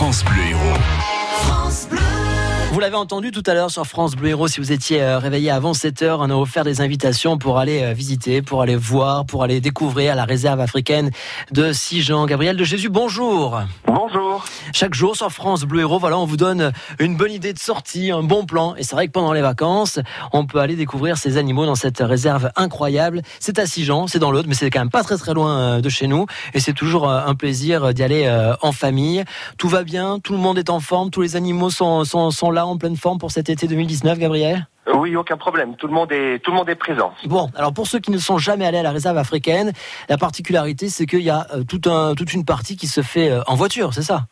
France Bleu Héros. Vous l'avez entendu tout à l'heure sur France Bleu Héros, si vous étiez euh, réveillé avant 7 heures, on a offert des invitations pour aller euh, visiter, pour aller voir, pour aller découvrir la réserve africaine de Sijan. Gabriel de Jésus, bonjour. Bonjour. Chaque jour sur France Bleu Héros, voilà, on vous donne une bonne idée de sortie, un bon plan. Et c'est vrai que pendant les vacances, on peut aller découvrir ces animaux dans cette réserve incroyable. C'est à Sijan, c'est dans l'autre, mais c'est quand même pas très très loin euh, de chez nous. Et c'est toujours un plaisir d'y aller en famille. Tout va bien, tout le monde est en forme, tous les animaux sont, sont, sont là en pleine forme pour cet été 2019, Gabriel oui, aucun problème. Tout le monde est tout le monde est présent. Bon, alors pour ceux qui ne sont jamais allés à la réserve africaine, la particularité c'est qu'il y a euh, tout un, toute une partie qui se fait euh, en voiture, c'est ça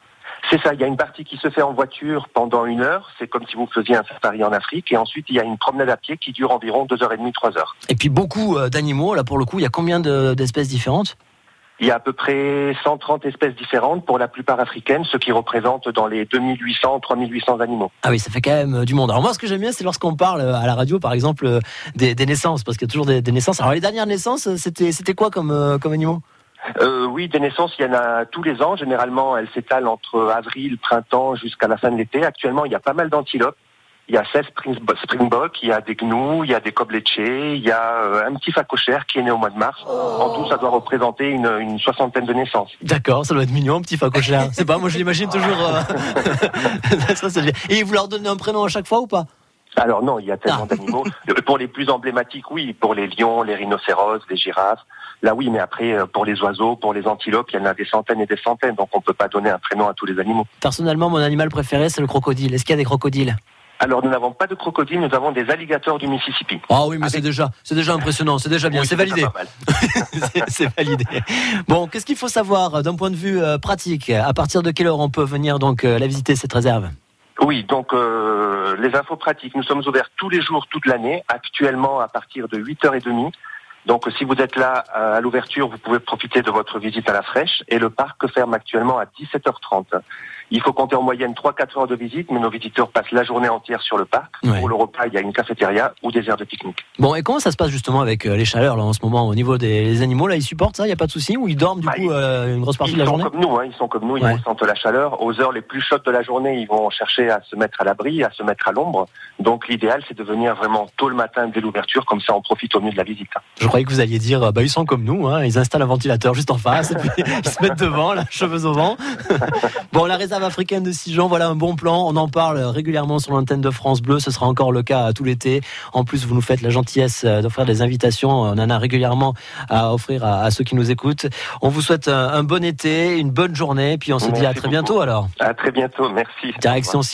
c'est ça, il y a une partie qui se fait en voiture pendant une heure, c'est comme si vous faisiez un safari en Afrique, et ensuite il y a une promenade à pied qui dure environ deux heures et demie, trois heures. Et puis beaucoup euh, d'animaux, là pour le coup, il y a combien d'espèces différentes il y a à peu près 130 espèces différentes, pour la plupart africaines, ce qui représente dans les 2800, 3800 animaux. Ah oui, ça fait quand même euh, du monde. Alors moi, ce que j'aime bien, c'est lorsqu'on parle euh, à la radio, par exemple, euh, des, naissances, parce qu'il y a toujours des, naissances. Alors les dernières naissances, c'était c'était quoi comme comme animaux? Oui, des naissances, il y en a tous les ans. Généralement, elles s'étalent entre avril, printemps, jusqu'à la fin de l'été. Actuellement, il y a pas mal d'antilopes il y a 16 springboks, il y a des gnous, il y a des cobletchés, il y a euh, un petit facochère qui est né au mois de mars. En tout, ça doit représenter une, soixantaine de naissances. D'accord, ça doit être mignon, un petit facochère. C'est pas, moi je l'imagine toujours. Euh, Et vous leur donnez un prénom à chaque fois ou pas? Alors non, il y a tellement ah. d'animaux. Pour les plus emblématiques, oui. Pour les lions, les rhinocéros, les girafes. Là, oui, mais après, euh, pour les oiseaux, pour les antilopes, il y en a des centaines et des centaines. Donc, on peut pas donner un prénom à tous les animaux. Personnellement, mon animal préféré, c'est le crocodile. Est-ce qu'il y a des crocodiles? Alors nous n'avons pas de crocodiles, nous avons des alligators du Mississippi. Ah oui, mais c'est déjà, c'est déjà impressionnant, c'est déjà bien, c'est validé. c'est validé. Bon, qu'est-ce qu'il faut savoir euh, d'un point de vue euh, pratique? À partir de quelle heure on peut venir donc euh, la visiter cette réserve? Oui, donc les infos pratiques, nous sommes ouverts tous les jours, toute l'année, actuellement à partir de 8h30. Donc si vous êtes là à l'ouverture, vous pouvez profiter de votre visite à la fraîche et le parc ferme actuellement à 17h30. Il faut compter en moyenne 3-4 heures de visite, mais nos visiteurs passent la journée entière sur le parc. Pour le repas, il y a une cafétéria ou des aires de pique-nique. Bon, et comment ça se passe justement avec euh, les chaleurs là en ce moment au niveau des animaux là Ils supportent ça? Il n'y a pas de souci? Ou ils dorment du bah, coup euh, une grosse partie de la journée? comme nous, hein, Ils sont comme nous, ils ressentent la chaleur. Aux heures les plus chaudes de la journée, ils vont chercher à se mettre à l'abri, à se mettre à l'ombre. Donc l'idéal, c'est de venir vraiment tôt le matin dès l'ouverture, comme ça on profite au mieux de la visite. Je croyais que vous alliez dire, bah ils sont comme nous, hein, ils installent un ventilateur juste en face, et puis ils se mettent devant, là, cheveux au vent. bon, la réserve africaine de Sijan voilà un bon plan. On en parle régulièrement sur l'antenne de France Bleu. Ce sera encore le cas tout l'été. En plus, vous nous faites la gentillesse euh, d'offrir des invitations. On en a régulièrement à offrir à, ceux qui nous écoutent. On vous souhaite un, bon été, une bonne journée, puis on se dit à très bientôt alors. À très bientôt, merci. Direction